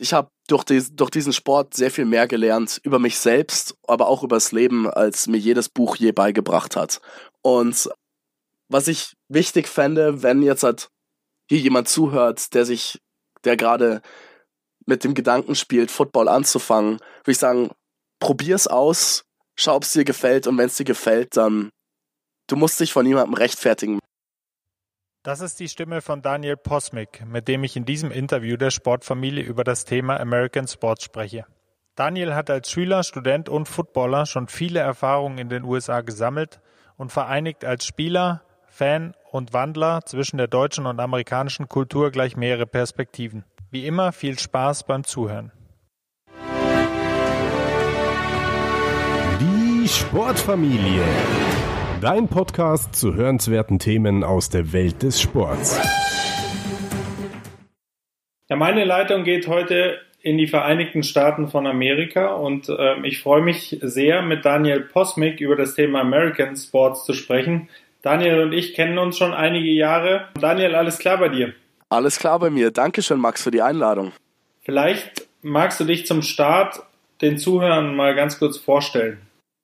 Ich habe durch, die, durch diesen Sport sehr viel mehr gelernt über mich selbst, aber auch über das Leben, als mir jedes Buch je beigebracht hat. Und was ich wichtig fände, wenn jetzt halt hier jemand zuhört, der sich, der gerade mit dem Gedanken spielt, Football anzufangen, würde ich sagen, probier's aus, schau, ob es dir gefällt und wenn es dir gefällt, dann du musst dich von niemandem rechtfertigen. Das ist die Stimme von Daniel Posmick, mit dem ich in diesem Interview der Sportfamilie über das Thema American Sports spreche. Daniel hat als Schüler, Student und Footballer schon viele Erfahrungen in den USA gesammelt und vereinigt als Spieler, Fan und Wandler zwischen der deutschen und amerikanischen Kultur gleich mehrere Perspektiven. Wie immer viel Spaß beim Zuhören. Die Sportfamilie. Dein Podcast zu hörenswerten Themen aus der Welt des Sports. Ja, meine Leitung geht heute in die Vereinigten Staaten von Amerika und äh, ich freue mich sehr, mit Daniel Posmick über das Thema American Sports zu sprechen. Daniel und ich kennen uns schon einige Jahre. Daniel, alles klar bei dir? Alles klar bei mir. Dankeschön, Max, für die Einladung. Vielleicht magst du dich zum Start den Zuhörern mal ganz kurz vorstellen.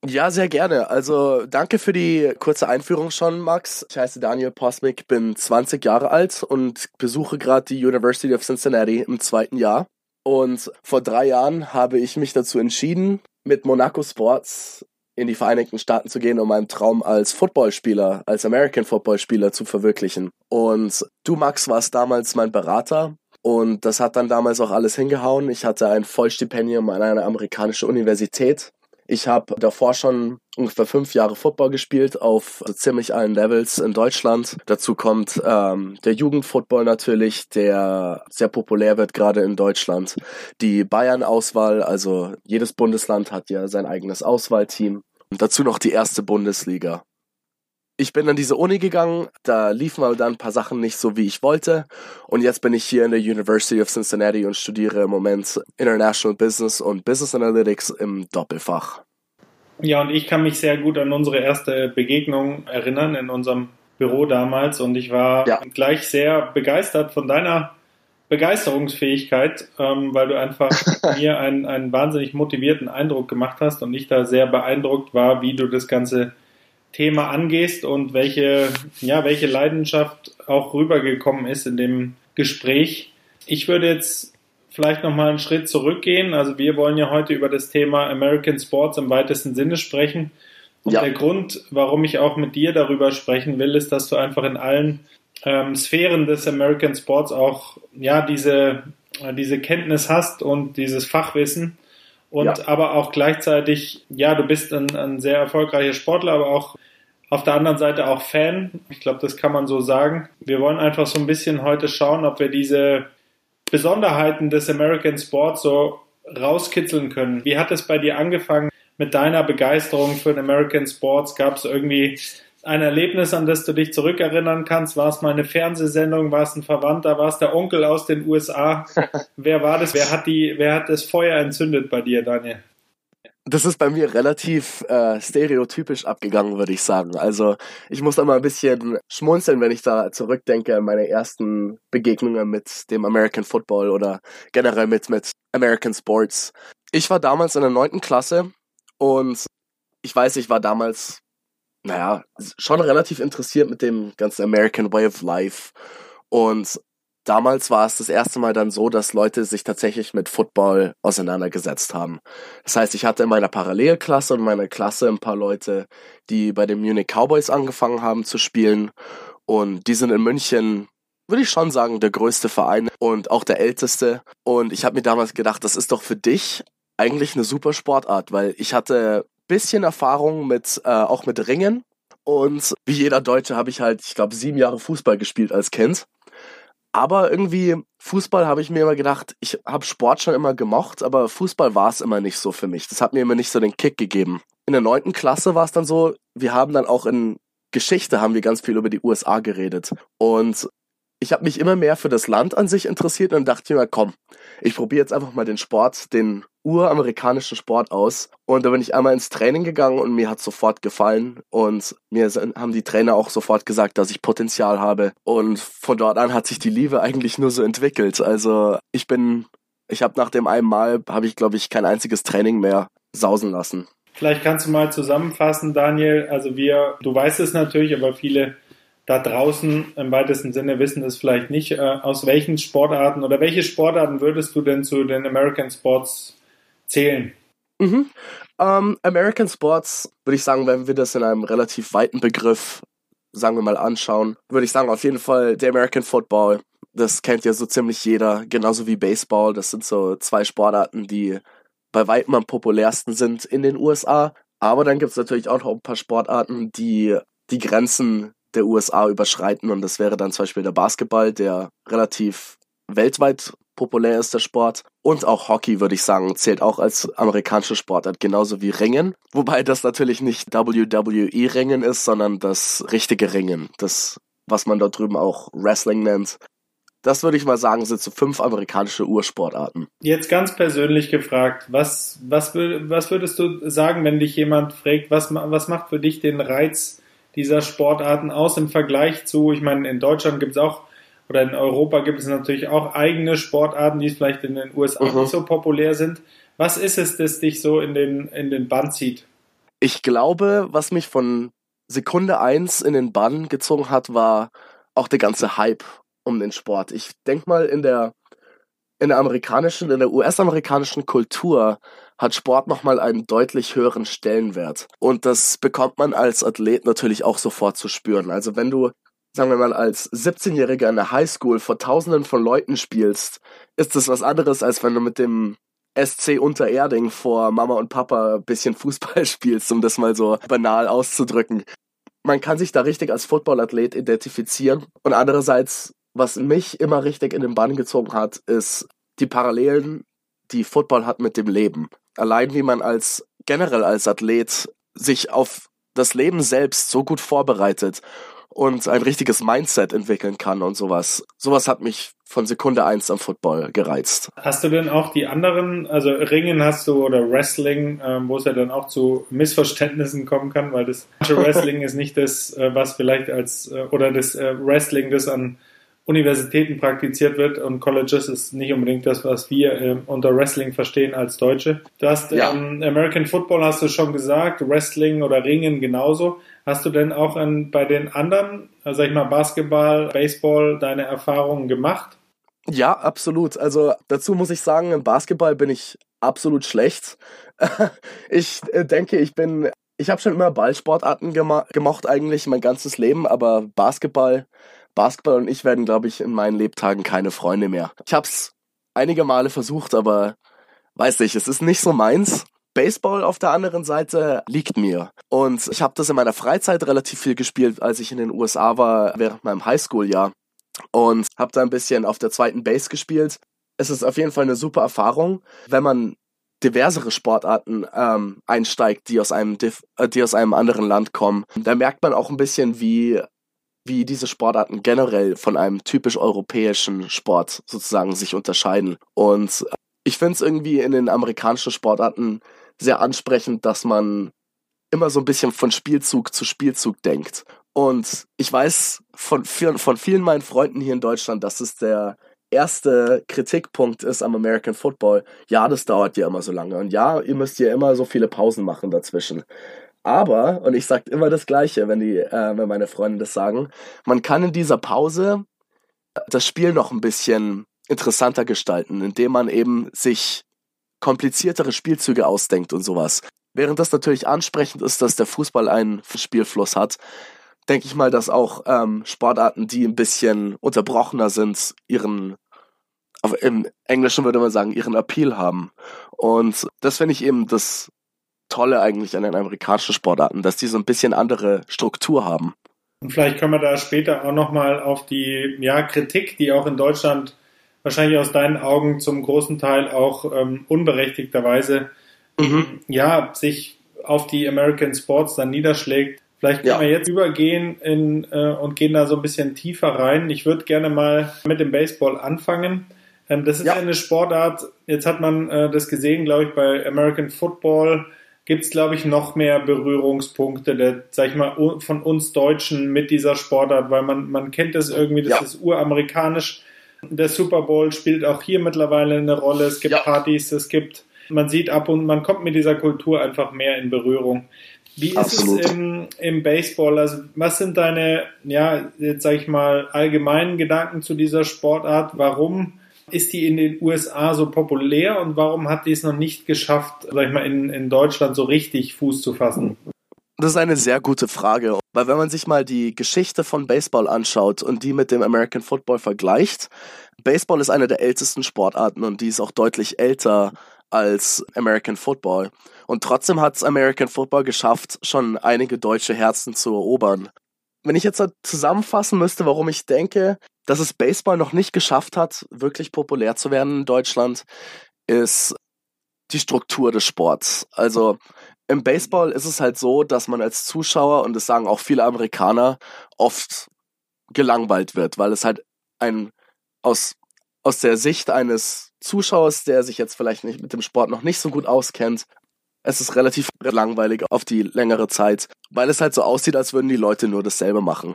Ja, sehr gerne. Also danke für die kurze Einführung schon, Max. Ich heiße Daniel Posmick, bin 20 Jahre alt und besuche gerade die University of Cincinnati im zweiten Jahr. Und vor drei Jahren habe ich mich dazu entschieden, mit Monaco Sports in die Vereinigten Staaten zu gehen, um meinen Traum als Footballspieler, als American Footballspieler zu verwirklichen. Und du, Max, warst damals mein Berater. Und das hat dann damals auch alles hingehauen. Ich hatte ein Vollstipendium an einer amerikanischen Universität ich habe davor schon ungefähr fünf Jahre Football gespielt auf so ziemlich allen Levels in Deutschland. Dazu kommt ähm, der Jugendfootball natürlich, der sehr populär wird gerade in Deutschland. Die Bayern-Auswahl, also jedes Bundesland hat ja sein eigenes Auswahlteam. Und dazu noch die erste Bundesliga ich bin an diese Uni gegangen, da liefen aber dann ein paar Sachen nicht so, wie ich wollte. Und jetzt bin ich hier in der University of Cincinnati und studiere im Moment International Business und Business Analytics im Doppelfach. Ja, und ich kann mich sehr gut an unsere erste Begegnung erinnern in unserem Büro damals und ich war ja. gleich sehr begeistert von deiner Begeisterungsfähigkeit, ähm, weil du einfach mir einen, einen wahnsinnig motivierten Eindruck gemacht hast und ich da sehr beeindruckt war, wie du das Ganze Thema angehst und welche, ja, welche Leidenschaft auch rübergekommen ist in dem Gespräch. Ich würde jetzt vielleicht nochmal einen Schritt zurückgehen. Also wir wollen ja heute über das Thema American Sports im weitesten Sinne sprechen. Und ja. der Grund, warum ich auch mit dir darüber sprechen will, ist, dass du einfach in allen ähm, Sphären des American Sports auch ja diese, diese Kenntnis hast und dieses Fachwissen und ja. aber auch gleichzeitig, ja, du bist ein, ein sehr erfolgreicher Sportler, aber auch auf der anderen Seite auch Fan. Ich glaube, das kann man so sagen. Wir wollen einfach so ein bisschen heute schauen, ob wir diese Besonderheiten des American Sports so rauskitzeln können. Wie hat es bei dir angefangen mit deiner Begeisterung für den American Sports? Gab es irgendwie ein Erlebnis, an das du dich zurückerinnern kannst? War es mal eine Fernsehsendung? War es ein Verwandter? War es der Onkel aus den USA? wer war das? Wer hat die, wer hat das Feuer entzündet bei dir, Daniel? Das ist bei mir relativ äh, stereotypisch abgegangen, würde ich sagen. Also ich muss da mal ein bisschen schmunzeln, wenn ich da zurückdenke an meine ersten Begegnungen mit dem American Football oder generell mit, mit American Sports. Ich war damals in der neunten Klasse und ich weiß, ich war damals naja, schon relativ interessiert mit dem ganzen American Way of Life. Und damals war es das erste Mal dann so, dass Leute sich tatsächlich mit Football auseinandergesetzt haben. Das heißt, ich hatte in meiner Parallelklasse und meiner Klasse ein paar Leute, die bei den Munich Cowboys angefangen haben zu spielen. Und die sind in München, würde ich schon sagen, der größte Verein und auch der älteste. Und ich habe mir damals gedacht, das ist doch für dich eigentlich eine super Sportart, weil ich hatte bisschen Erfahrung mit, äh, auch mit Ringen. Und wie jeder Deutsche habe ich halt, ich glaube, sieben Jahre Fußball gespielt als Kind. Aber irgendwie, Fußball habe ich mir immer gedacht, ich habe Sport schon immer gemocht, aber Fußball war es immer nicht so für mich. Das hat mir immer nicht so den Kick gegeben. In der neunten Klasse war es dann so, wir haben dann auch in Geschichte haben wir ganz viel über die USA geredet. Und ich habe mich immer mehr für das Land an sich interessiert und dachte mir, komm, ich probiere jetzt einfach mal den Sport, den uramerikanischen Sport aus. Und da bin ich einmal ins Training gegangen und mir hat sofort gefallen. Und mir haben die Trainer auch sofort gesagt, dass ich Potenzial habe. Und von dort an hat sich die Liebe eigentlich nur so entwickelt. Also ich bin Ich habe nach dem einen Mal, habe ich glaube ich kein einziges Training mehr sausen lassen. Vielleicht kannst du mal zusammenfassen, Daniel. Also wir, du weißt es natürlich, aber viele da draußen im weitesten Sinne wissen es vielleicht nicht. Äh, aus welchen Sportarten oder welche Sportarten würdest du denn zu den American Sports zählen? Mhm. Um, ähm, American Sports, würde ich sagen, wenn wir das in einem relativ weiten Begriff, sagen wir mal, anschauen, würde ich sagen, auf jeden Fall der American Football. Das kennt ja so ziemlich jeder, genauso wie Baseball. Das sind so zwei Sportarten, die bei weitem am populärsten sind in den USA. Aber dann gibt es natürlich auch noch ein paar Sportarten, die die Grenzen der USA überschreiten. Und das wäre dann zum Beispiel der Basketball, der relativ weltweit populär ist der Sport. Und auch Hockey, würde ich sagen, zählt auch als amerikanische Sportart, genauso wie Ringen. Wobei das natürlich nicht WWE-Ringen ist, sondern das richtige Ringen. Das, was man dort drüben auch Wrestling nennt. Das würde ich mal sagen, sind so fünf amerikanische Ursportarten. Jetzt ganz persönlich gefragt, was, was, was würdest du sagen, wenn dich jemand fragt, was, was macht für dich den Reiz dieser Sportarten aus im Vergleich zu, ich meine, in Deutschland gibt es auch oder in Europa gibt es natürlich auch eigene Sportarten, die vielleicht in den USA mhm. nicht so populär sind. Was ist es, das dich so in den, in den Bann zieht? Ich glaube, was mich von Sekunde eins in den Bann gezogen hat, war auch der ganze Hype um den Sport. Ich denke mal, in der, in der amerikanischen, in der US-amerikanischen Kultur hat Sport nochmal einen deutlich höheren Stellenwert. Und das bekommt man als Athlet natürlich auch sofort zu spüren. Also wenn du sagen wir mal, als 17-Jähriger in der Highschool vor tausenden von Leuten spielst, ist das was anderes, als wenn du mit dem SC Untererding vor Mama und Papa ein bisschen Fußball spielst, um das mal so banal auszudrücken. Man kann sich da richtig als Footballathlet identifizieren. Und andererseits, was mich immer richtig in den Bann gezogen hat, ist die Parallelen, die Football hat mit dem Leben. Allein wie man als generell als Athlet sich auf das Leben selbst so gut vorbereitet und ein richtiges Mindset entwickeln kann und sowas. Sowas hat mich von Sekunde eins am Football gereizt. Hast du denn auch die anderen, also Ringen hast du oder Wrestling, ähm, wo es ja dann auch zu Missverständnissen kommen kann, weil das Wrestling ist nicht das, äh, was vielleicht als, äh, oder das äh, Wrestling, das an Universitäten praktiziert wird und Colleges ist nicht unbedingt das, was wir äh, unter Wrestling verstehen als Deutsche. Du hast ja. ähm, American Football hast du schon gesagt, Wrestling oder Ringen genauso. Hast du denn auch an, bei den anderen, also sag ich mal Basketball, Baseball, deine Erfahrungen gemacht? Ja, absolut. Also dazu muss ich sagen, im Basketball bin ich absolut schlecht. ich äh, denke, ich bin ich habe schon immer Ballsportarten gema gemocht eigentlich mein ganzes Leben, aber Basketball Basketball und ich werden, glaube ich, in meinen Lebtagen keine Freunde mehr. Ich habe es einige Male versucht, aber weiß nicht, es ist nicht so meins. Baseball auf der anderen Seite liegt mir. Und ich habe das in meiner Freizeit relativ viel gespielt, als ich in den USA war, während meinem Highschool-Jahr. Und habe da ein bisschen auf der zweiten Base gespielt. Es ist auf jeden Fall eine super Erfahrung, wenn man diversere Sportarten ähm, einsteigt, die aus einem äh, die aus einem anderen Land kommen. Da merkt man auch ein bisschen, wie wie diese Sportarten generell von einem typisch europäischen Sport sozusagen sich unterscheiden. Und äh, ich finde es irgendwie in den amerikanischen Sportarten sehr ansprechend, dass man immer so ein bisschen von Spielzug zu Spielzug denkt. Und ich weiß von, von vielen meinen Freunden hier in Deutschland, dass es der erste Kritikpunkt ist am American Football. Ja, das dauert ja immer so lange. Und ja, ihr müsst ja immer so viele Pausen machen dazwischen. Aber, und ich sage immer das Gleiche, wenn, die, äh, wenn meine Freunde das sagen, man kann in dieser Pause das Spiel noch ein bisschen interessanter gestalten, indem man eben sich kompliziertere Spielzüge ausdenkt und sowas. Während das natürlich ansprechend ist, dass der Fußball einen Spielfluss hat, denke ich mal, dass auch ähm, Sportarten, die ein bisschen unterbrochener sind, ihren, im Englischen würde man sagen, ihren Appeal haben. Und das finde ich eben das Tolle eigentlich an den amerikanischen Sportarten, dass die so ein bisschen andere Struktur haben. Und vielleicht können wir da später auch nochmal auf die ja, Kritik, die auch in Deutschland wahrscheinlich aus deinen Augen zum großen Teil auch ähm, unberechtigterweise mhm. ja, sich auf die American Sports dann niederschlägt. Vielleicht können ja. wir jetzt übergehen in, äh, und gehen da so ein bisschen tiefer rein. Ich würde gerne mal mit dem Baseball anfangen. Ähm, das ist ja. eine Sportart, jetzt hat man äh, das gesehen, glaube ich, bei American Football gibt es, glaube ich, noch mehr Berührungspunkte, der, sag ich mal, von uns Deutschen mit dieser Sportart, weil man, man kennt das irgendwie, das ja. ist uramerikanisch. Der Super Bowl spielt auch hier mittlerweile eine Rolle. Es gibt ja. Partys, es gibt, man sieht ab und man kommt mit dieser Kultur einfach mehr in Berührung. Wie ist Absolut. es im, im Baseball? Also, was sind deine, ja, jetzt sag ich mal, allgemeinen Gedanken zu dieser Sportart? Warum ist die in den USA so populär und warum hat die es noch nicht geschafft, sag ich mal, in, in Deutschland so richtig Fuß zu fassen? Das ist eine sehr gute Frage, weil wenn man sich mal die Geschichte von Baseball anschaut und die mit dem American Football vergleicht, Baseball ist eine der ältesten Sportarten und die ist auch deutlich älter als American Football. Und trotzdem hat es American Football geschafft, schon einige deutsche Herzen zu erobern. Wenn ich jetzt zusammenfassen müsste, warum ich denke, dass es Baseball noch nicht geschafft hat, wirklich populär zu werden in Deutschland, ist die Struktur des Sports. Also im Baseball ist es halt so, dass man als Zuschauer, und das sagen auch viele Amerikaner, oft gelangweilt wird, weil es halt ein aus, aus der Sicht eines Zuschauers, der sich jetzt vielleicht nicht mit dem Sport noch nicht so gut auskennt, es ist relativ langweilig auf die längere Zeit, weil es halt so aussieht, als würden die Leute nur dasselbe machen.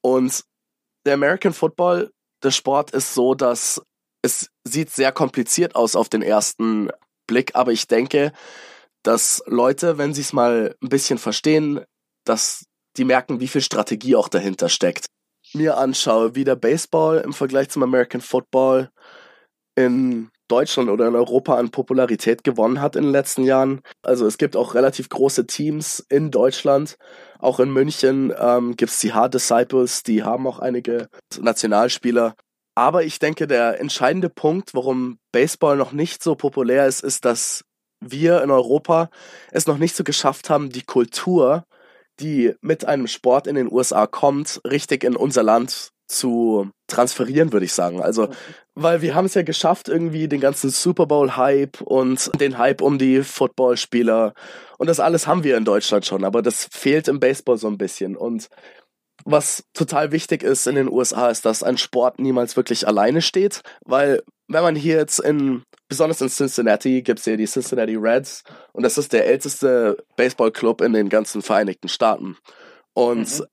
Und der American Football, der Sport ist so, dass es sieht sehr kompliziert aus auf den ersten Blick, aber ich denke, dass Leute, wenn sie es mal ein bisschen verstehen, dass die merken, wie viel Strategie auch dahinter steckt. Mir anschaue, wie der Baseball im Vergleich zum American Football in Deutschland oder in Europa an Popularität gewonnen hat in den letzten Jahren. Also es gibt auch relativ große Teams in Deutschland. Auch in München ähm, gibt es die Hard Disciples, die haben auch einige Nationalspieler. Aber ich denke, der entscheidende Punkt, warum Baseball noch nicht so populär ist, ist, dass wir in Europa es noch nicht so geschafft haben, die Kultur, die mit einem Sport in den USA kommt, richtig in unser Land zu transferieren, würde ich sagen. Also, weil wir haben es ja geschafft, irgendwie den ganzen Super Bowl-Hype und den Hype um die Footballspieler und das alles haben wir in Deutschland schon, aber das fehlt im Baseball so ein bisschen. Und was total wichtig ist in den USA, ist, dass ein Sport niemals wirklich alleine steht, weil wenn man hier jetzt in, besonders in Cincinnati, gibt es hier die Cincinnati Reds und das ist der älteste Baseballclub in den ganzen Vereinigten Staaten. Und mhm.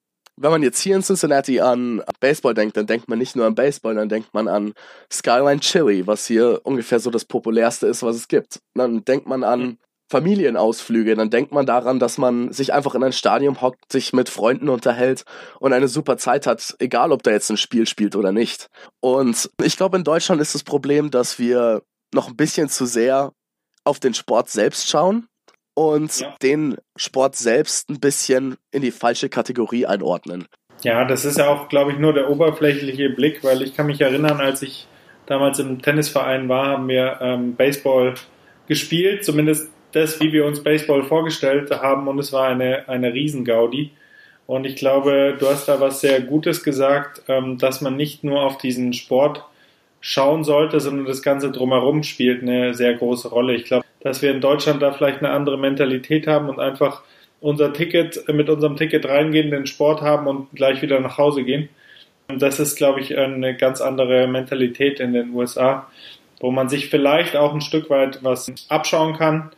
Wenn man jetzt hier in Cincinnati an Baseball denkt, dann denkt man nicht nur an Baseball, dann denkt man an Skyline Chili, was hier ungefähr so das populärste ist, was es gibt. Dann denkt man an. Familienausflüge, dann denkt man daran, dass man sich einfach in ein Stadion hockt, sich mit Freunden unterhält und eine super Zeit hat, egal ob da jetzt ein Spiel spielt oder nicht. Und ich glaube, in Deutschland ist das Problem, dass wir noch ein bisschen zu sehr auf den Sport selbst schauen und ja. den Sport selbst ein bisschen in die falsche Kategorie einordnen. Ja, das ist ja auch, glaube ich, nur der oberflächliche Blick, weil ich kann mich erinnern, als ich damals im Tennisverein war, haben wir ähm, Baseball gespielt, zumindest das, wie wir uns Baseball vorgestellt haben und es war eine, eine Riesengaudi. Und ich glaube, du hast da was sehr Gutes gesagt, ähm, dass man nicht nur auf diesen Sport schauen sollte, sondern das Ganze drumherum spielt eine sehr große Rolle. Ich glaube, dass wir in Deutschland da vielleicht eine andere Mentalität haben und einfach unser Ticket, mit unserem Ticket reingehen, den Sport haben und gleich wieder nach Hause gehen. Und das ist, glaube ich, eine ganz andere Mentalität in den USA, wo man sich vielleicht auch ein Stück weit was abschauen kann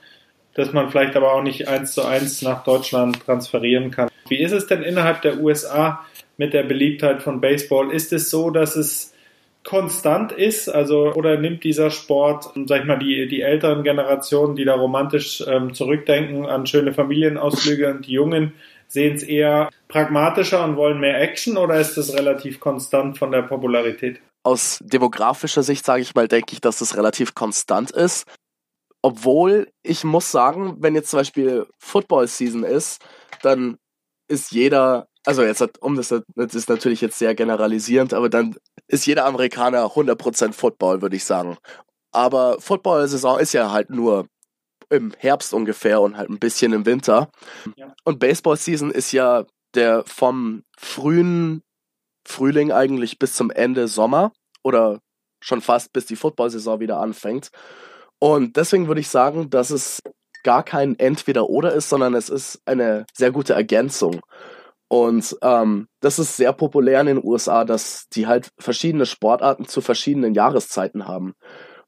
das man vielleicht aber auch nicht eins zu eins nach Deutschland transferieren kann. Wie ist es denn innerhalb der USA mit der Beliebtheit von Baseball? Ist es so, dass es konstant ist, also oder nimmt dieser Sport, sag ich mal, die, die älteren Generationen, die da romantisch ähm, zurückdenken an schöne Familienausflüge und die Jungen sehen es eher pragmatischer und wollen mehr Action oder ist es relativ konstant von der Popularität? Aus demografischer Sicht sage ich mal, denke ich, dass es relativ konstant ist. Obwohl, ich muss sagen, wenn jetzt zum Beispiel Football Season ist, dann ist jeder, also jetzt hat, um das, das ist natürlich jetzt sehr generalisierend, aber dann ist jeder Amerikaner 100% Football, würde ich sagen. Aber Football-Saison ist ja halt nur im Herbst ungefähr und halt ein bisschen im Winter. Ja. Und Baseball-Season ist ja der vom frühen Frühling eigentlich bis zum Ende Sommer oder schon fast bis die Football-Saison wieder anfängt. Und deswegen würde ich sagen, dass es gar kein Entweder-Oder ist, sondern es ist eine sehr gute Ergänzung. Und ähm, das ist sehr populär in den USA, dass die halt verschiedene Sportarten zu verschiedenen Jahreszeiten haben.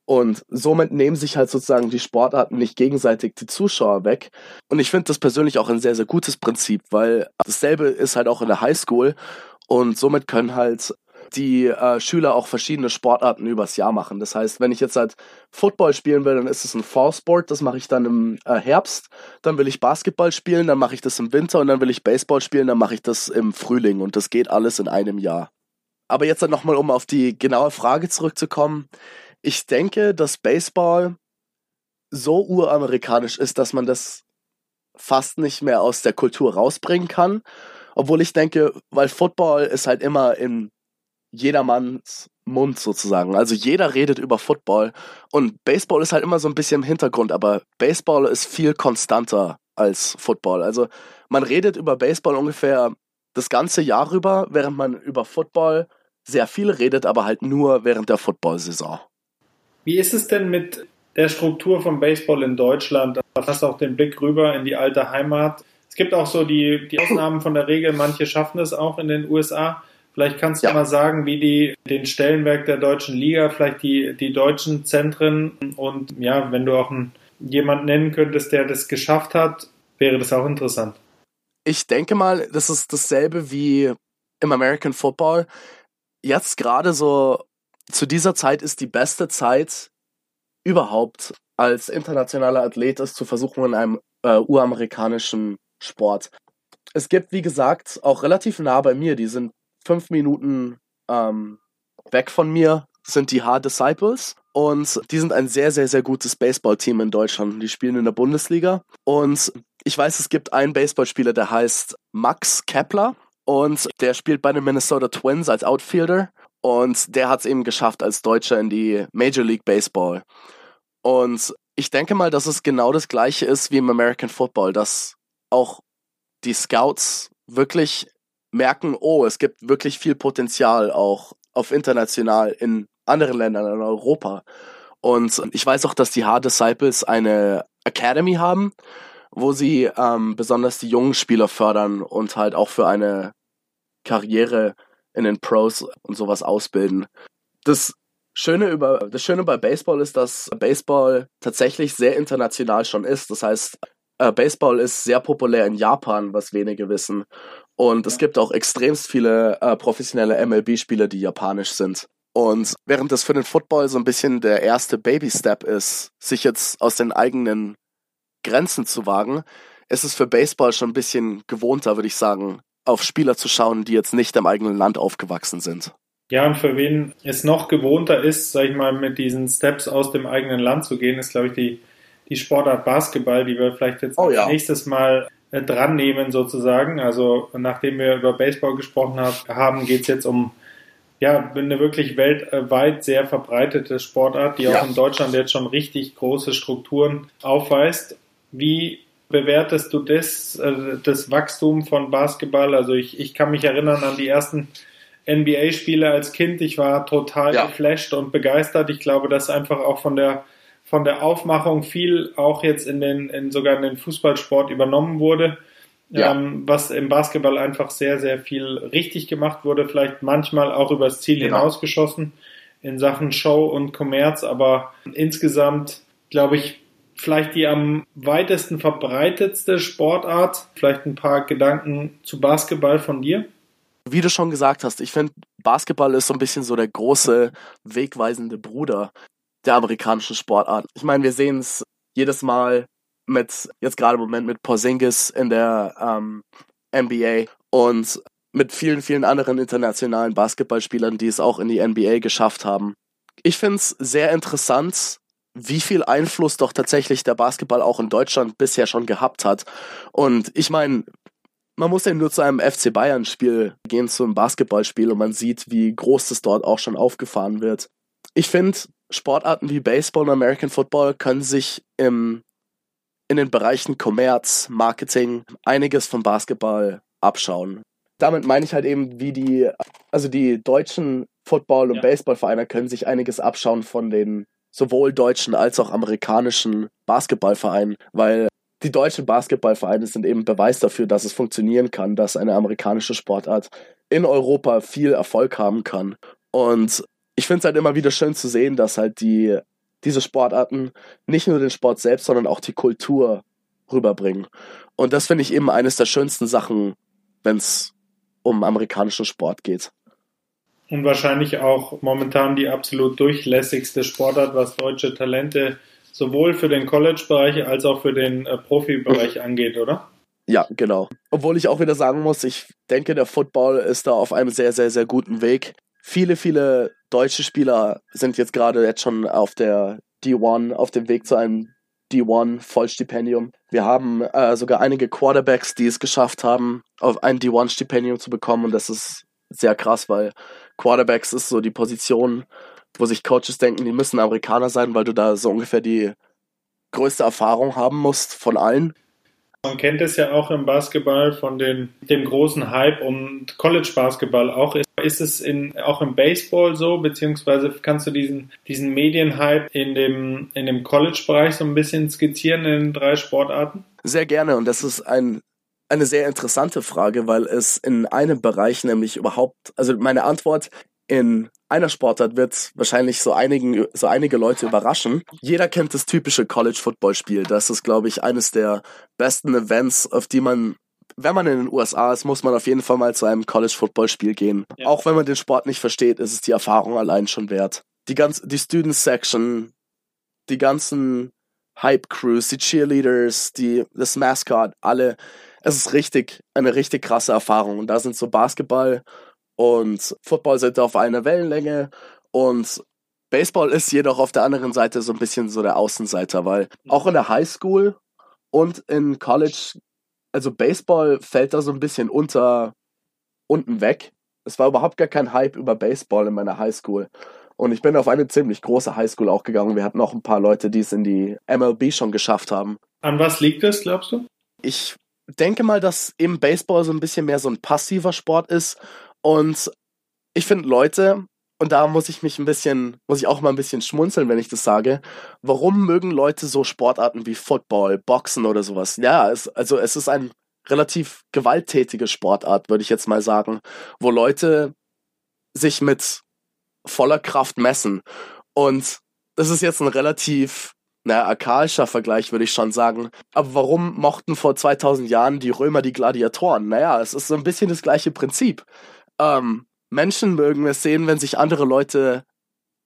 Und somit nehmen sich halt sozusagen die Sportarten nicht gegenseitig die Zuschauer weg. Und ich finde das persönlich auch ein sehr, sehr gutes Prinzip, weil dasselbe ist halt auch in der Highschool. Und somit können halt die äh, Schüler auch verschiedene Sportarten übers Jahr machen. Das heißt, wenn ich jetzt halt Football spielen will, dann ist es ein Fallsport, das mache ich dann im äh, Herbst. Dann will ich Basketball spielen, dann mache ich das im Winter und dann will ich Baseball spielen, dann mache ich das im Frühling und das geht alles in einem Jahr. Aber jetzt dann nochmal, um auf die genaue Frage zurückzukommen. Ich denke, dass Baseball so uramerikanisch ist, dass man das fast nicht mehr aus der Kultur rausbringen kann. Obwohl ich denke, weil Football ist halt immer in jedermanns Mund sozusagen. Also jeder redet über Football und Baseball ist halt immer so ein bisschen im Hintergrund, aber Baseball ist viel konstanter als Football. Also man redet über Baseball ungefähr das ganze Jahr rüber, während man über Football sehr viel redet, aber halt nur während der Football-Saison. Wie ist es denn mit der Struktur von Baseball in Deutschland? Da hast du auch den Blick rüber in die alte Heimat. Es gibt auch so die, die Ausnahmen von der Regel, manche schaffen es auch in den USA. Vielleicht kannst du ja. mal sagen, wie die den Stellenwerk der deutschen Liga, vielleicht die, die deutschen Zentren und ja, wenn du auch einen, jemand nennen könntest, der das geschafft hat, wäre das auch interessant. Ich denke mal, das ist dasselbe wie im American Football jetzt gerade so zu dieser Zeit ist die beste Zeit überhaupt als internationaler Athlet es zu versuchen in einem äh, uramerikanischen Sport. Es gibt, wie gesagt, auch relativ nah bei mir, die sind fünf Minuten ähm, weg von mir, sind die Hard Disciples. Und die sind ein sehr, sehr, sehr gutes Baseballteam in Deutschland. Die spielen in der Bundesliga. Und ich weiß, es gibt einen Baseballspieler, der heißt Max Kepler. Und der spielt bei den Minnesota Twins als Outfielder. Und der hat es eben geschafft als Deutscher in die Major League Baseball. Und ich denke mal, dass es genau das gleiche ist wie im American Football, dass auch die Scouts wirklich merken, oh, es gibt wirklich viel Potenzial auch auf international in anderen Ländern in Europa. Und ich weiß auch, dass die Hard Disciples eine Academy haben, wo sie ähm, besonders die jungen Spieler fördern und halt auch für eine Karriere in den Pros und sowas ausbilden. Das Schöne über das Schöne bei Baseball ist, dass Baseball tatsächlich sehr international schon ist. Das heißt, äh, Baseball ist sehr populär in Japan, was wenige wissen. Und es gibt auch extremst viele äh, professionelle MLB-Spieler, die japanisch sind. Und während das für den Football so ein bisschen der erste Baby-Step ist, sich jetzt aus den eigenen Grenzen zu wagen, ist es für Baseball schon ein bisschen gewohnter, würde ich sagen, auf Spieler zu schauen, die jetzt nicht im eigenen Land aufgewachsen sind. Ja, und für wen es noch gewohnter ist, sag ich mal, mit diesen Steps aus dem eigenen Land zu gehen, ist, glaube ich, die, die Sportart Basketball, die wir vielleicht jetzt oh, ja. nächstes Mal dran nehmen sozusagen. Also nachdem wir über Baseball gesprochen haben, geht es jetzt um ja, eine wirklich weltweit sehr verbreitete Sportart, die ja. auch in Deutschland jetzt schon richtig große Strukturen aufweist. Wie bewertest du das, äh, das Wachstum von Basketball? Also ich, ich kann mich erinnern an die ersten NBA-Spiele als Kind. Ich war total ja. geflasht und begeistert. Ich glaube, dass einfach auch von der von der Aufmachung viel auch jetzt in den in sogar in den Fußballsport übernommen wurde. Ja. Ähm, was im Basketball einfach sehr, sehr viel richtig gemacht wurde, vielleicht manchmal auch übers Ziel genau. hinausgeschossen in Sachen Show und Kommerz, aber insgesamt glaube ich, vielleicht die am weitesten verbreitetste Sportart. Vielleicht ein paar Gedanken zu Basketball von dir? Wie du schon gesagt hast, ich finde, Basketball ist so ein bisschen so der große, wegweisende Bruder der amerikanischen Sportart. Ich meine, wir sehen es jedes Mal mit, jetzt gerade im Moment mit Porzingis in der ähm, NBA und mit vielen, vielen anderen internationalen Basketballspielern, die es auch in die NBA geschafft haben. Ich finde es sehr interessant, wie viel Einfluss doch tatsächlich der Basketball auch in Deutschland bisher schon gehabt hat. Und ich meine, man muss ja nur zu einem FC Bayern Spiel gehen, zu einem Basketballspiel und man sieht, wie groß das dort auch schon aufgefahren wird. Ich finde, Sportarten wie Baseball und American Football können sich im, in den Bereichen Kommerz, Marketing einiges vom Basketball abschauen. Damit meine ich halt eben, wie die, also die deutschen Football- und ja. Baseballvereine können sich einiges abschauen von den sowohl deutschen als auch amerikanischen Basketballvereinen, weil die deutschen Basketballvereine sind eben Beweis dafür, dass es funktionieren kann, dass eine amerikanische Sportart in Europa viel Erfolg haben kann. Und ich finde es halt immer wieder schön zu sehen, dass halt die, diese Sportarten nicht nur den Sport selbst, sondern auch die Kultur rüberbringen. Und das finde ich eben eines der schönsten Sachen, wenn es um amerikanischen Sport geht. Und wahrscheinlich auch momentan die absolut durchlässigste Sportart, was deutsche Talente sowohl für den College-Bereich als auch für den äh, Profibereich angeht, oder? Ja, genau. Obwohl ich auch wieder sagen muss, ich denke, der Football ist da auf einem sehr, sehr, sehr guten Weg. Viele, viele deutsche Spieler sind jetzt gerade jetzt schon auf der D1, auf dem Weg zu einem D1 Vollstipendium. Wir haben äh, sogar einige Quarterbacks, die es geschafft haben, auf ein D1 Stipendium zu bekommen und das ist sehr krass, weil Quarterbacks ist so die Position, wo sich Coaches denken, die müssen Amerikaner sein, weil du da so ungefähr die größte Erfahrung haben musst von allen. Man kennt es ja auch im Basketball von den, dem großen Hype und College-Basketball auch. Ist, ist es in, auch im Baseball so, beziehungsweise kannst du diesen, diesen Medienhype in dem, in dem College-Bereich so ein bisschen skizzieren in drei Sportarten? Sehr gerne und das ist ein, eine sehr interessante Frage, weil es in einem Bereich nämlich überhaupt, also meine Antwort in einer Sportart wird wahrscheinlich so einigen, so einige Leute überraschen. Jeder kennt das typische College-Football-Spiel. Das ist, glaube ich, eines der besten Events, auf die man wenn man in den USA ist, muss man auf jeden Fall mal zu einem College-Football-Spiel gehen. Ja. Auch wenn man den Sport nicht versteht, ist es die Erfahrung allein schon wert. Die ganze, die Student-Section, die ganzen Hype-Crews, die Cheerleaders, die, das Mascot, alle. Es ist richtig, eine richtig krasse Erfahrung. Und da sind so Basketball und Football sind auf einer Wellenlänge und Baseball ist jedoch auf der anderen Seite so ein bisschen so der Außenseiter, weil auch in der Highschool und in College, also Baseball fällt da so ein bisschen unter unten weg. Es war überhaupt gar kein Hype über Baseball in meiner Highschool. Und ich bin auf eine ziemlich große Highschool auch gegangen. Wir hatten auch ein paar Leute, die es in die MLB schon geschafft haben. An was liegt das, glaubst du? Ich denke mal, dass eben Baseball so ein bisschen mehr so ein passiver Sport ist und ich finde Leute, und da muss ich mich ein bisschen, muss ich auch mal ein bisschen schmunzeln, wenn ich das sage. Warum mögen Leute so Sportarten wie Football, Boxen oder sowas? Ja, es, also es ist ein relativ gewalttätige Sportart, würde ich jetzt mal sagen, wo Leute sich mit voller Kraft messen. Und das ist jetzt ein relativ, naja, archaischer Vergleich, würde ich schon sagen. Aber warum mochten vor 2000 Jahren die Römer die Gladiatoren? Naja, es ist so ein bisschen das gleiche Prinzip ähm, Menschen mögen es sehen, wenn sich andere Leute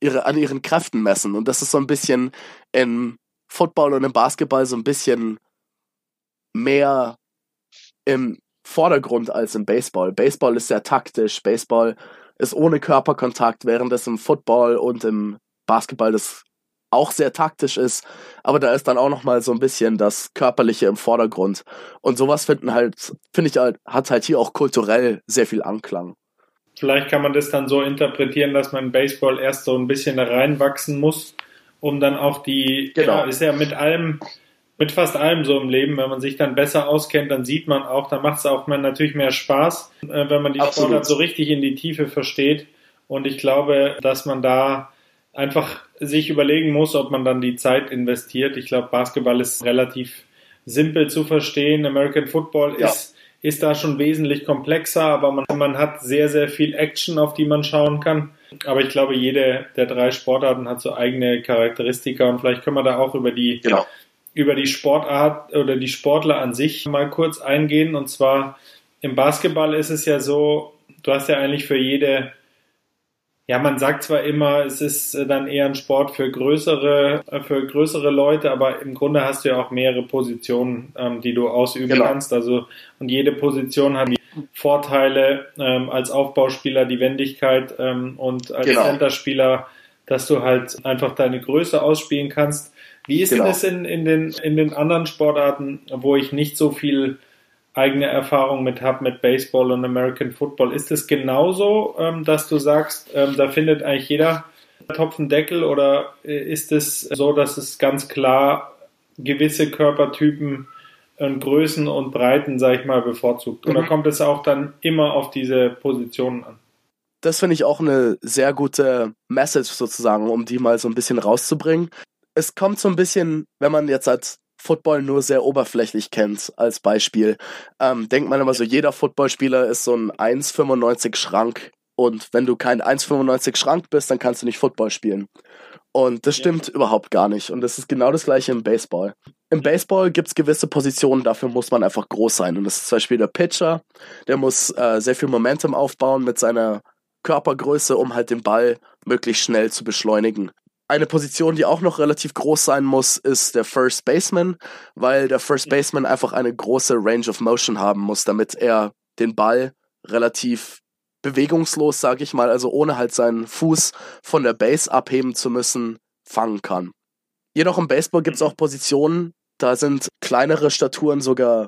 ihre, an ihren Kräften messen. Und das ist so ein bisschen im Football und im Basketball so ein bisschen mehr im Vordergrund als im Baseball. Baseball ist sehr taktisch, Baseball ist ohne Körperkontakt, während es im Football und im Basketball das auch sehr taktisch ist, aber da ist dann auch noch mal so ein bisschen das körperliche im Vordergrund und sowas finden halt finde ich halt hat halt hier auch kulturell sehr viel Anklang. Vielleicht kann man das dann so interpretieren, dass man Baseball erst so ein bisschen da reinwachsen muss, um dann auch die genau. ja, ist ja mit allem mit fast allem so im Leben, wenn man sich dann besser auskennt, dann sieht man auch, dann macht es auch man natürlich mehr Spaß, äh, wenn man die Absolut. Sportart so richtig in die Tiefe versteht und ich glaube, dass man da einfach sich überlegen muss, ob man dann die Zeit investiert. Ich glaube, Basketball ist relativ simpel zu verstehen. American Football ja. ist, ist da schon wesentlich komplexer, aber man, man hat sehr, sehr viel Action, auf die man schauen kann. Aber ich glaube, jede der drei Sportarten hat so eigene Charakteristika und vielleicht können wir da auch über die, genau. über die Sportart oder die Sportler an sich mal kurz eingehen. Und zwar im Basketball ist es ja so, du hast ja eigentlich für jede ja, man sagt zwar immer, es ist äh, dann eher ein Sport für größere, äh, für größere Leute, aber im Grunde hast du ja auch mehrere Positionen, ähm, die du ausüben genau. kannst. Also und jede Position hat Vorteile ähm, als Aufbauspieler, die Wendigkeit ähm, und als genau. Centerspieler, dass du halt einfach deine Größe ausspielen kannst. Wie ist genau. denn das in, in, den, in den anderen Sportarten, wo ich nicht so viel eigene Erfahrung mit habe mit Baseball und American Football. Ist es genauso, ähm, dass du sagst, ähm, da findet eigentlich jeder Topfen Deckel oder äh, ist es so, dass es ganz klar gewisse Körpertypen und Größen und Breiten, sag ich mal, bevorzugt? Oder mhm. kommt es auch dann immer auf diese Positionen an? Das finde ich auch eine sehr gute Message sozusagen, um die mal so ein bisschen rauszubringen. Es kommt so ein bisschen, wenn man jetzt als Football nur sehr oberflächlich kennt, als Beispiel, ähm, denkt man immer so, jeder Footballspieler ist so ein 1,95 Schrank. Und wenn du kein 1,95 Schrank bist, dann kannst du nicht Football spielen. Und das stimmt ja. überhaupt gar nicht. Und das ist genau das gleiche im Baseball. Im Baseball gibt es gewisse Positionen, dafür muss man einfach groß sein. Und das ist zum Beispiel der Pitcher, der muss äh, sehr viel Momentum aufbauen mit seiner Körpergröße, um halt den Ball möglichst schnell zu beschleunigen. Eine Position, die auch noch relativ groß sein muss, ist der First Baseman, weil der First Baseman einfach eine große Range of Motion haben muss, damit er den Ball relativ bewegungslos, sag ich mal, also ohne halt seinen Fuß von der Base abheben zu müssen, fangen kann. Jedoch im Baseball gibt es auch Positionen, da sind kleinere Staturen sogar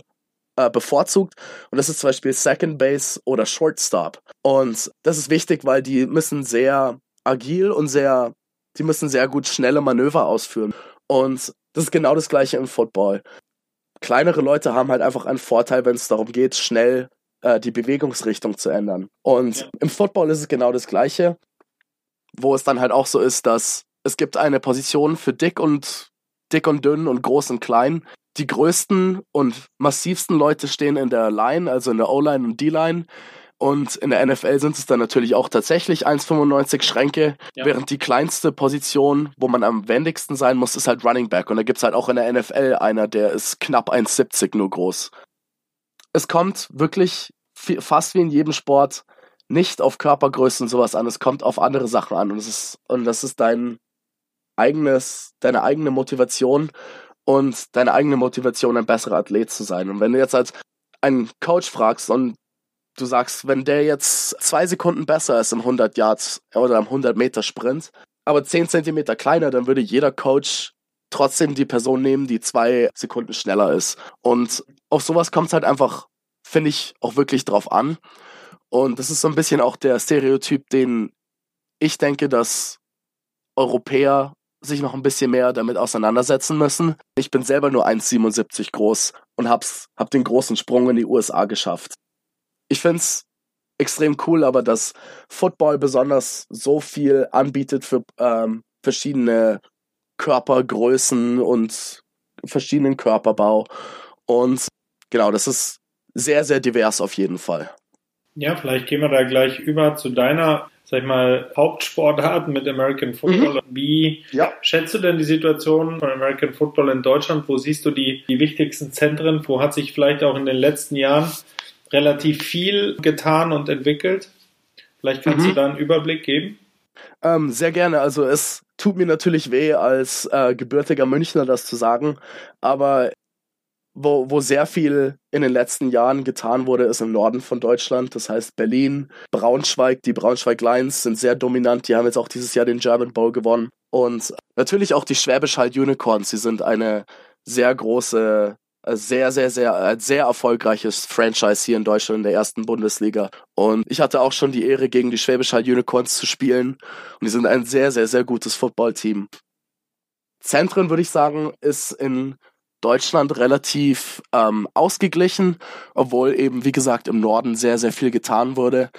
äh, bevorzugt. Und das ist zum Beispiel Second Base oder Shortstop. Und das ist wichtig, weil die müssen sehr agil und sehr, die müssen sehr gut schnelle Manöver ausführen. Und das ist genau das gleiche im Football. Kleinere Leute haben halt einfach einen Vorteil, wenn es darum geht, schnell äh, die Bewegungsrichtung zu ändern. Und ja. im Football ist es genau das gleiche, wo es dann halt auch so ist, dass es gibt eine Position für dick und dick und dünn und groß und klein. Die größten und massivsten Leute stehen in der Line, also in der O-Line und D-Line. Und in der NFL sind es dann natürlich auch tatsächlich 1,95 Schränke, ja. während die kleinste Position, wo man am wendigsten sein muss, ist halt Running Back. Und da gibt es halt auch in der NFL einer, der ist knapp 1,70 nur groß. Es kommt wirklich fast wie in jedem Sport nicht auf Körpergröße und sowas an, es kommt auf andere Sachen an. Und, es ist, und das ist dein eigenes, deine eigene Motivation und deine eigene Motivation, ein besserer Athlet zu sein. Und wenn du jetzt als einen Coach fragst und du sagst, wenn der jetzt zwei Sekunden besser ist im 100 Yards oder im 100 Meter Sprint, aber 10 Zentimeter kleiner, dann würde jeder Coach trotzdem die Person nehmen, die zwei Sekunden schneller ist. Und auf sowas kommt es halt einfach, finde ich, auch wirklich drauf an. Und das ist so ein bisschen auch der Stereotyp, den ich denke, dass Europäer sich noch ein bisschen mehr damit auseinandersetzen müssen. Ich bin selber nur 1,77 groß und hab's, hab den großen Sprung in die USA geschafft ich finde es extrem cool, aber dass Football besonders so viel anbietet für ähm, verschiedene Körpergrößen und verschiedenen Körperbau. Und genau, das ist sehr, sehr divers auf jeden Fall. Ja, vielleicht gehen wir da gleich über zu deiner, sag ich mal, Hauptsportart mit American Football. Mhm. Wie ja. schätzt du denn die Situation von American Football in Deutschland? Wo siehst du die, die wichtigsten Zentren? Wo hat sich vielleicht auch in den letzten Jahren relativ viel getan und entwickelt. Vielleicht kannst mhm. du da einen Überblick geben. Ähm, sehr gerne. Also es tut mir natürlich weh, als äh, gebürtiger Münchner das zu sagen, aber wo, wo sehr viel in den letzten Jahren getan wurde, ist im Norden von Deutschland. Das heißt Berlin, Braunschweig, die Braunschweig Lions sind sehr dominant. Die haben jetzt auch dieses Jahr den German Bowl gewonnen. Und natürlich auch die Schwäbisch Hall Unicorns. Sie sind eine sehr große sehr, sehr, sehr, ein sehr erfolgreiches Franchise hier in Deutschland in der ersten Bundesliga. Und ich hatte auch schon die Ehre, gegen die Schwäbisch Hall Unicorns zu spielen. Und die sind ein sehr, sehr, sehr gutes Footballteam. Zentren, würde ich sagen, ist in Deutschland relativ ähm, ausgeglichen, obwohl eben, wie gesagt, im Norden sehr, sehr viel getan wurde.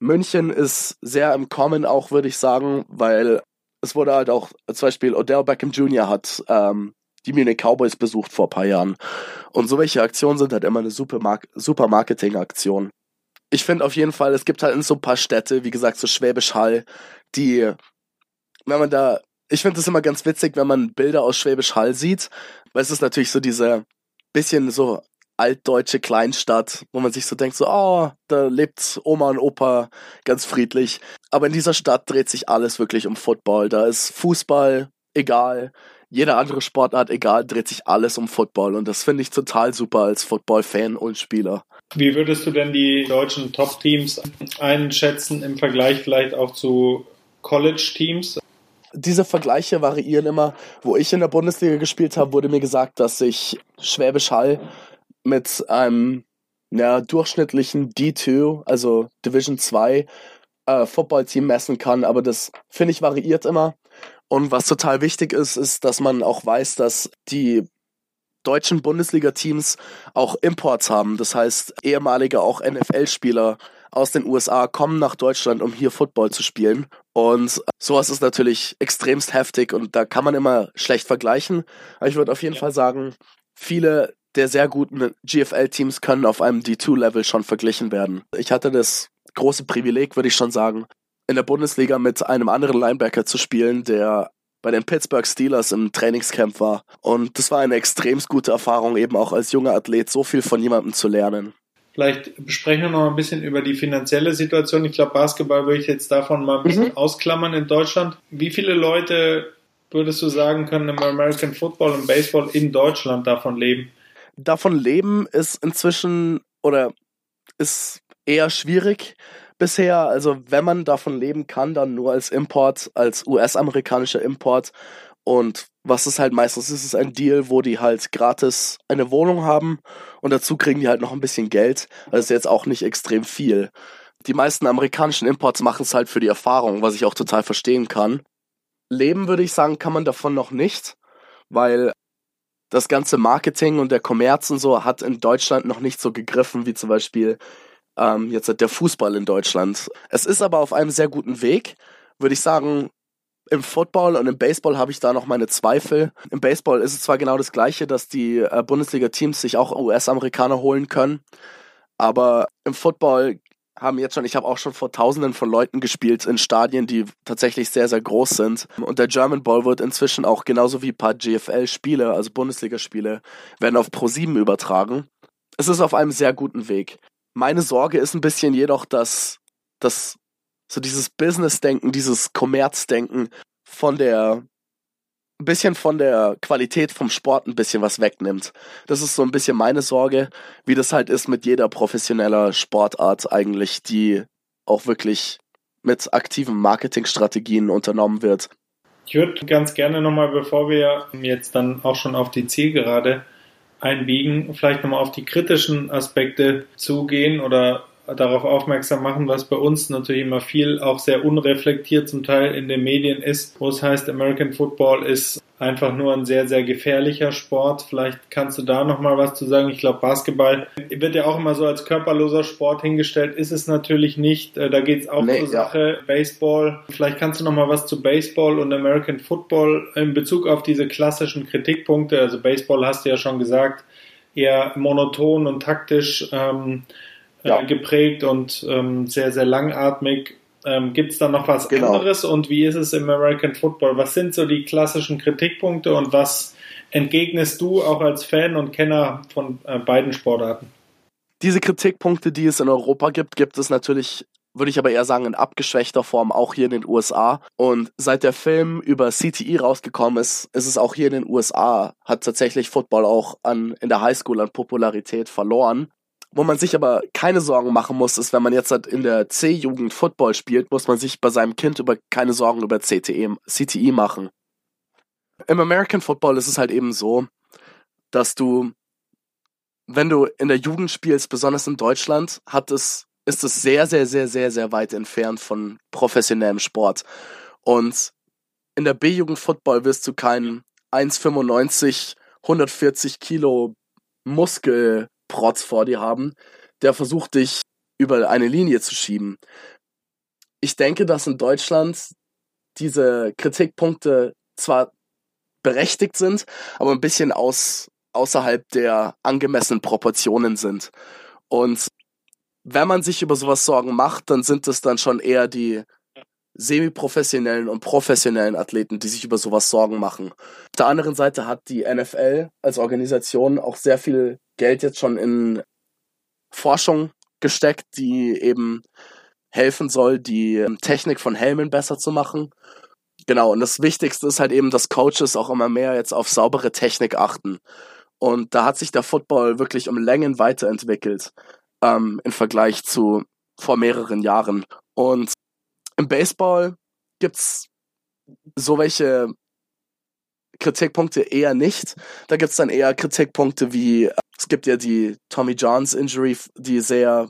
München ist sehr im Kommen auch, würde ich sagen, weil es wurde halt auch, zum Beispiel Odell Beckham Jr. hat ähm, die Munich Cowboys besucht vor ein paar Jahren. Und so welche Aktionen sind halt immer eine super, Mar super Marketing-Aktion. Ich finde auf jeden Fall, es gibt halt in so ein paar Städte, wie gesagt, so Schwäbisch Hall, die, wenn man da, ich finde es immer ganz witzig, wenn man Bilder aus Schwäbisch Hall sieht, weil es ist natürlich so diese bisschen so altdeutsche Kleinstadt, wo man sich so denkt, so, oh, da lebt Oma und Opa ganz friedlich. Aber in dieser Stadt dreht sich alles wirklich um Football. Da ist Fußball egal jede andere Sportart, egal, dreht sich alles um Football. Und das finde ich total super als Football-Fan und Spieler. Wie würdest du denn die deutschen Top-Teams einschätzen im Vergleich vielleicht auch zu College-Teams? Diese Vergleiche variieren immer. Wo ich in der Bundesliga gespielt habe, wurde mir gesagt, dass ich Schwäbisch Hall mit einem ja, durchschnittlichen D2, also Division 2, äh, Football-Team messen kann. Aber das, finde ich, variiert immer. Und was total wichtig ist, ist, dass man auch weiß, dass die deutschen Bundesliga-Teams auch Imports haben. Das heißt, ehemalige auch NFL-Spieler aus den USA kommen nach Deutschland, um hier Football zu spielen. Und sowas ist natürlich extremst heftig und da kann man immer schlecht vergleichen. Aber ich würde auf jeden ja. Fall sagen, viele der sehr guten GFL-Teams können auf einem D2-Level schon verglichen werden. Ich hatte das große Privileg, würde ich schon sagen, in der Bundesliga mit einem anderen Linebacker zu spielen, der bei den Pittsburgh Steelers im Trainingscamp war. Und das war eine extrem gute Erfahrung, eben auch als junger Athlet so viel von jemandem zu lernen. Vielleicht besprechen wir noch ein bisschen über die finanzielle Situation. Ich glaube, Basketball würde ich jetzt davon mal ein bisschen mhm. ausklammern in Deutschland. Wie viele Leute würdest du sagen, können im American Football und Baseball in Deutschland davon leben? Davon leben ist inzwischen oder ist eher schwierig bisher. Also wenn man davon leben kann, dann nur als Import, als US-amerikanischer Import. Und was es halt meistens ist, ist ein Deal, wo die halt gratis eine Wohnung haben und dazu kriegen die halt noch ein bisschen Geld. Das ist jetzt auch nicht extrem viel. Die meisten amerikanischen Imports machen es halt für die Erfahrung, was ich auch total verstehen kann. Leben würde ich sagen, kann man davon noch nicht, weil das ganze Marketing und der Kommerz und so hat in Deutschland noch nicht so gegriffen wie zum Beispiel ähm, jetzt der Fußball in Deutschland. Es ist aber auf einem sehr guten Weg, würde ich sagen im Football und im Baseball habe ich da noch meine Zweifel. Im Baseball ist es zwar genau das gleiche, dass die äh, Bundesliga-Teams sich auch US-Amerikaner holen können, aber im Football haben jetzt schon, ich habe auch schon vor Tausenden von Leuten gespielt in Stadien, die tatsächlich sehr, sehr groß sind. Und der German Ball wird inzwischen auch genauso wie ein paar GFL-Spiele, also Bundesligaspiele, werden auf Pro7 übertragen. Es ist auf einem sehr guten Weg. Meine Sorge ist ein bisschen jedoch, dass das so dieses Business-Denken, dieses Kommerz-Denken von der ein bisschen von der Qualität vom Sport ein bisschen was wegnimmt. Das ist so ein bisschen meine Sorge, wie das halt ist mit jeder professioneller Sportart eigentlich, die auch wirklich mit aktiven Marketingstrategien unternommen wird. Ich würde ganz gerne nochmal, bevor wir jetzt dann auch schon auf die Zielgerade einbiegen, vielleicht nochmal auf die kritischen Aspekte zugehen oder darauf aufmerksam machen, was bei uns natürlich immer viel auch sehr unreflektiert zum Teil in den Medien ist, wo es heißt, American Football ist einfach nur ein sehr, sehr gefährlicher Sport. Vielleicht kannst du da nochmal was zu sagen. Ich glaube, Basketball wird ja auch immer so als körperloser Sport hingestellt, ist es natürlich nicht. Äh, da geht es auch nee, zur ja. Sache. Baseball. Vielleicht kannst du nochmal was zu Baseball und American Football in Bezug auf diese klassischen Kritikpunkte. Also Baseball hast du ja schon gesagt, eher monoton und taktisch. Ähm, ja. Äh, geprägt und ähm, sehr, sehr langatmig. Ähm, Gibt es da noch was genau. anderes und wie ist es im American Football? Was sind so die klassischen Kritikpunkte und was entgegnest du auch als Fan und Kenner von äh, beiden Sportarten? Diese Kritikpunkte, die es in Europa gibt, gibt es natürlich würde ich aber eher sagen, in abgeschwächter Form auch hier in den USA. Und seit der Film über CTE rausgekommen ist, ist es auch hier in den USA, hat tatsächlich Football auch an, in der Highschool an Popularität verloren. Wo man sich aber keine Sorgen machen muss, ist, wenn man jetzt halt in der C-Jugend Football spielt, muss man sich bei seinem Kind über keine Sorgen über CTE, CTE machen. Im American Football ist es halt eben so, dass du, wenn du in der Jugend spielst, besonders in Deutschland, hat es, ist es sehr, sehr, sehr, sehr, sehr weit entfernt von professionellem Sport. Und in der B-Jugend Football wirst du keinen 1,95, 140 Kilo Muskel Protz vor dir haben, der versucht dich über eine Linie zu schieben. Ich denke, dass in Deutschland diese Kritikpunkte zwar berechtigt sind, aber ein bisschen aus, außerhalb der angemessenen Proportionen sind. Und wenn man sich über sowas Sorgen macht, dann sind es dann schon eher die semi-professionellen und professionellen Athleten, die sich über sowas Sorgen machen. Auf der anderen Seite hat die NFL als Organisation auch sehr viel Geld jetzt schon in Forschung gesteckt, die eben helfen soll, die Technik von Helmen besser zu machen. Genau, und das Wichtigste ist halt eben, dass Coaches auch immer mehr jetzt auf saubere Technik achten. Und da hat sich der Football wirklich um Längen weiterentwickelt ähm, im Vergleich zu vor mehreren Jahren. Und im Baseball gibt's so welche Kritikpunkte eher nicht. Da gibt's dann eher Kritikpunkte wie es gibt ja die Tommy Johns Injury, die sehr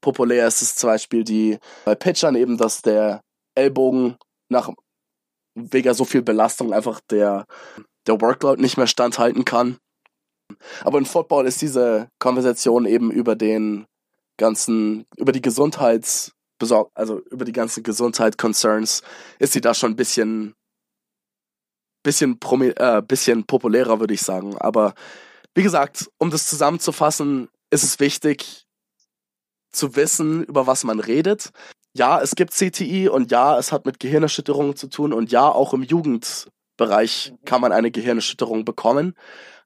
populär ist. Das ist zum Beispiel die bei Pitchern eben, dass der Ellbogen nach wegen so viel Belastung einfach der, der Workload nicht mehr standhalten kann. Aber in Football ist diese Konversation eben über den ganzen, über die Gesundheits, also über die ganzen Gesundheit-Concerns, ist sie da schon ein bisschen, bisschen, äh, bisschen populärer, würde ich sagen. Aber wie gesagt, um das zusammenzufassen, ist es wichtig zu wissen, über was man redet. Ja, es gibt CTI und ja, es hat mit Gehirnerschütterungen zu tun und ja, auch im Jugendbereich kann man eine Gehirnerschütterung bekommen.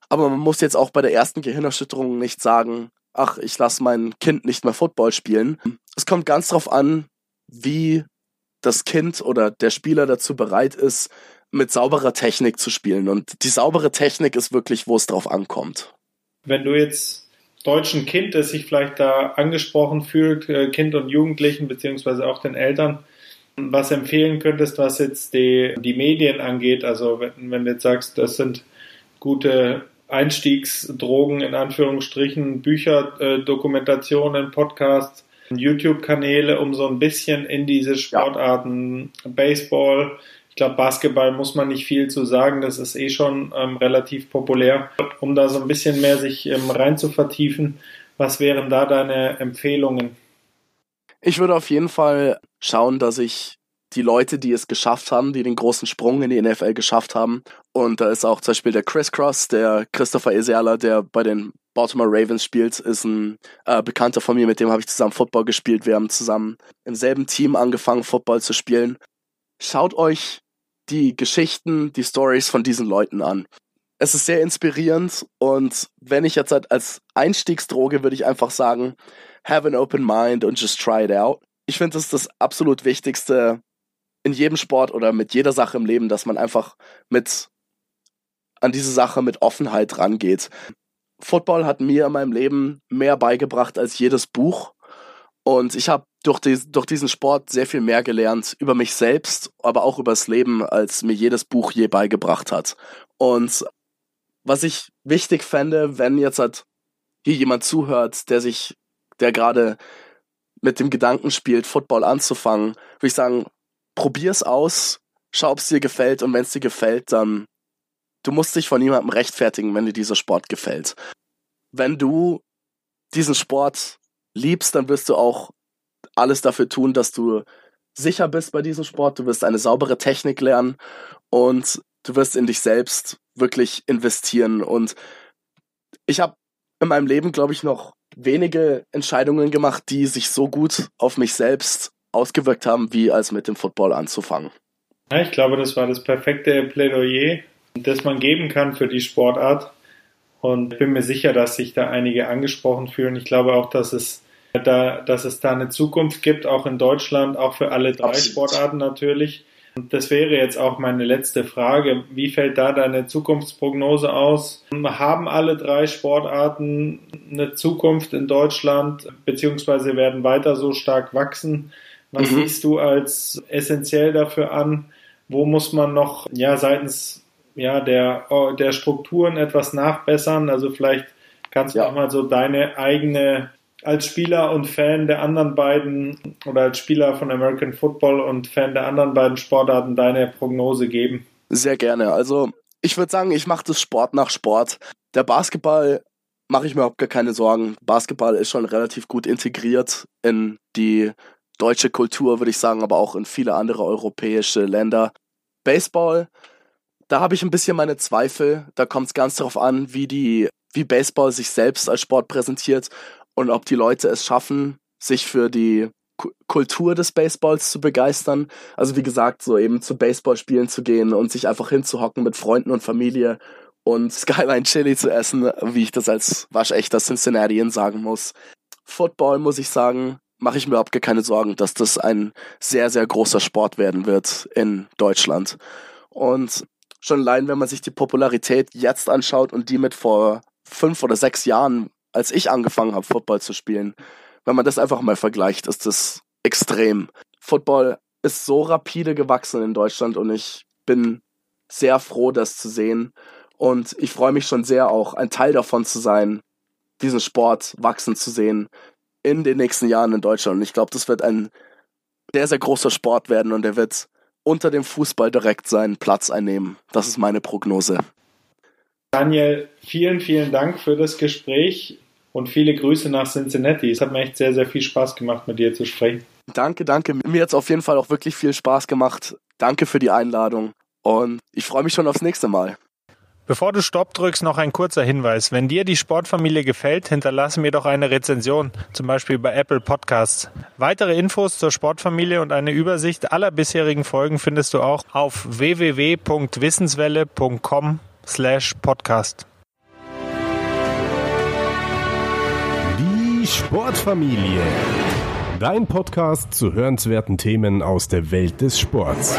Aber man muss jetzt auch bei der ersten Gehirnerschütterung nicht sagen, ach, ich lasse mein Kind nicht mehr Football spielen. Es kommt ganz drauf an, wie das Kind oder der Spieler dazu bereit ist, mit sauberer Technik zu spielen. Und die saubere Technik ist wirklich, wo es drauf ankommt. Wenn du jetzt deutschen Kind, das sich vielleicht da angesprochen fühlt, äh, Kind und Jugendlichen, beziehungsweise auch den Eltern, was empfehlen könntest, was jetzt die, die Medien angeht? Also wenn, wenn du jetzt sagst, das sind gute Einstiegsdrogen in Anführungsstrichen, Bücher, äh, Dokumentationen, Podcasts, YouTube-Kanäle, um so ein bisschen in diese Sportarten ja. Baseball, ich glaube, Basketball muss man nicht viel zu sagen, das ist eh schon ähm, relativ populär. Um da so ein bisschen mehr sich ähm, rein zu vertiefen, was wären da deine Empfehlungen? Ich würde auf jeden Fall schauen, dass ich die Leute, die es geschafft haben, die den großen Sprung in die NFL geschafft haben. Und da ist auch zum Beispiel der Chris Cross, der Christopher Eserla, der bei den Baltimore Ravens spielt, ist ein äh, Bekannter von mir, mit dem habe ich zusammen Football gespielt. Wir haben zusammen im selben Team angefangen, Football zu spielen. Schaut euch die Geschichten, die Stories von diesen Leuten an. Es ist sehr inspirierend und wenn ich jetzt halt als Einstiegsdroge würde ich einfach sagen, have an open mind und just try it out. Ich finde, das ist das absolut Wichtigste in jedem Sport oder mit jeder Sache im Leben, dass man einfach mit an diese Sache mit Offenheit rangeht. Football hat mir in meinem Leben mehr beigebracht als jedes Buch. Und ich habe durch, die, durch diesen Sport sehr viel mehr gelernt über mich selbst, aber auch über das Leben, als mir jedes Buch je beigebracht hat. Und was ich wichtig fände, wenn jetzt halt hier jemand zuhört, der sich, der gerade mit dem Gedanken spielt, Football anzufangen, würde ich sagen, probier's aus, schau, ob es dir gefällt und wenn es dir gefällt, dann du musst dich von niemandem rechtfertigen, wenn dir dieser Sport gefällt. Wenn du diesen Sport liebst, dann wirst du auch alles dafür tun, dass du sicher bist bei diesem Sport. Du wirst eine saubere Technik lernen und du wirst in dich selbst wirklich investieren. Und ich habe in meinem Leben, glaube ich, noch wenige Entscheidungen gemacht, die sich so gut auf mich selbst ausgewirkt haben, wie als mit dem Football anzufangen. Ja, ich glaube, das war das perfekte Plädoyer, das man geben kann für die Sportart. Und ich bin mir sicher, dass sich da einige angesprochen fühlen. Ich glaube auch, dass es da, dass es da eine Zukunft gibt, auch in Deutschland, auch für alle drei Absolut. Sportarten natürlich. Und das wäre jetzt auch meine letzte Frage. Wie fällt da deine Zukunftsprognose aus? Haben alle drei Sportarten eine Zukunft in Deutschland, beziehungsweise werden weiter so stark wachsen? Was mhm. siehst du als essentiell dafür an? Wo muss man noch, ja, seitens, ja, der, der Strukturen etwas nachbessern? Also vielleicht kannst du ja. auch mal so deine eigene als Spieler und Fan der anderen beiden oder als Spieler von American Football und Fan der anderen beiden Sportarten deine Prognose geben? Sehr gerne. Also ich würde sagen, ich mache das Sport nach Sport. Der Basketball mache ich mir überhaupt gar keine Sorgen. Basketball ist schon relativ gut integriert in die deutsche Kultur, würde ich sagen, aber auch in viele andere europäische Länder. Baseball, da habe ich ein bisschen meine Zweifel. Da kommt es ganz darauf an, wie die, wie Baseball sich selbst als Sport präsentiert und ob die Leute es schaffen, sich für die Kultur des Baseballs zu begeistern. Also wie gesagt, so eben zu Baseballspielen zu gehen und sich einfach hinzuhocken mit Freunden und Familie und Skyline Chili zu essen, wie ich das als waschechter Cincinnatian sagen muss. Football, muss ich sagen, mache ich mir überhaupt gar keine Sorgen, dass das ein sehr, sehr großer Sport werden wird in Deutschland. Und schon allein, wenn man sich die Popularität jetzt anschaut und die mit vor fünf oder sechs Jahren als ich angefangen habe, Football zu spielen, wenn man das einfach mal vergleicht, ist das extrem. Football ist so rapide gewachsen in Deutschland und ich bin sehr froh, das zu sehen. Und ich freue mich schon sehr auch, ein Teil davon zu sein, diesen Sport wachsen zu sehen in den nächsten Jahren in Deutschland. Und ich glaube, das wird ein sehr, sehr großer Sport werden und er wird unter dem Fußball direkt seinen Platz einnehmen. Das ist meine Prognose. Daniel, vielen, vielen Dank für das Gespräch und viele Grüße nach Cincinnati. Es hat mir echt sehr, sehr viel Spaß gemacht, mit dir zu sprechen. Danke, danke. Mir hat es auf jeden Fall auch wirklich viel Spaß gemacht. Danke für die Einladung und ich freue mich schon aufs nächste Mal. Bevor du Stopp drückst, noch ein kurzer Hinweis. Wenn dir die Sportfamilie gefällt, hinterlasse mir doch eine Rezension, zum Beispiel bei Apple Podcasts. Weitere Infos zur Sportfamilie und eine Übersicht aller bisherigen Folgen findest du auch auf www.wissenswelle.com slash podcast. Sportfamilie. Dein Podcast zu hörenswerten Themen aus der Welt des Sports.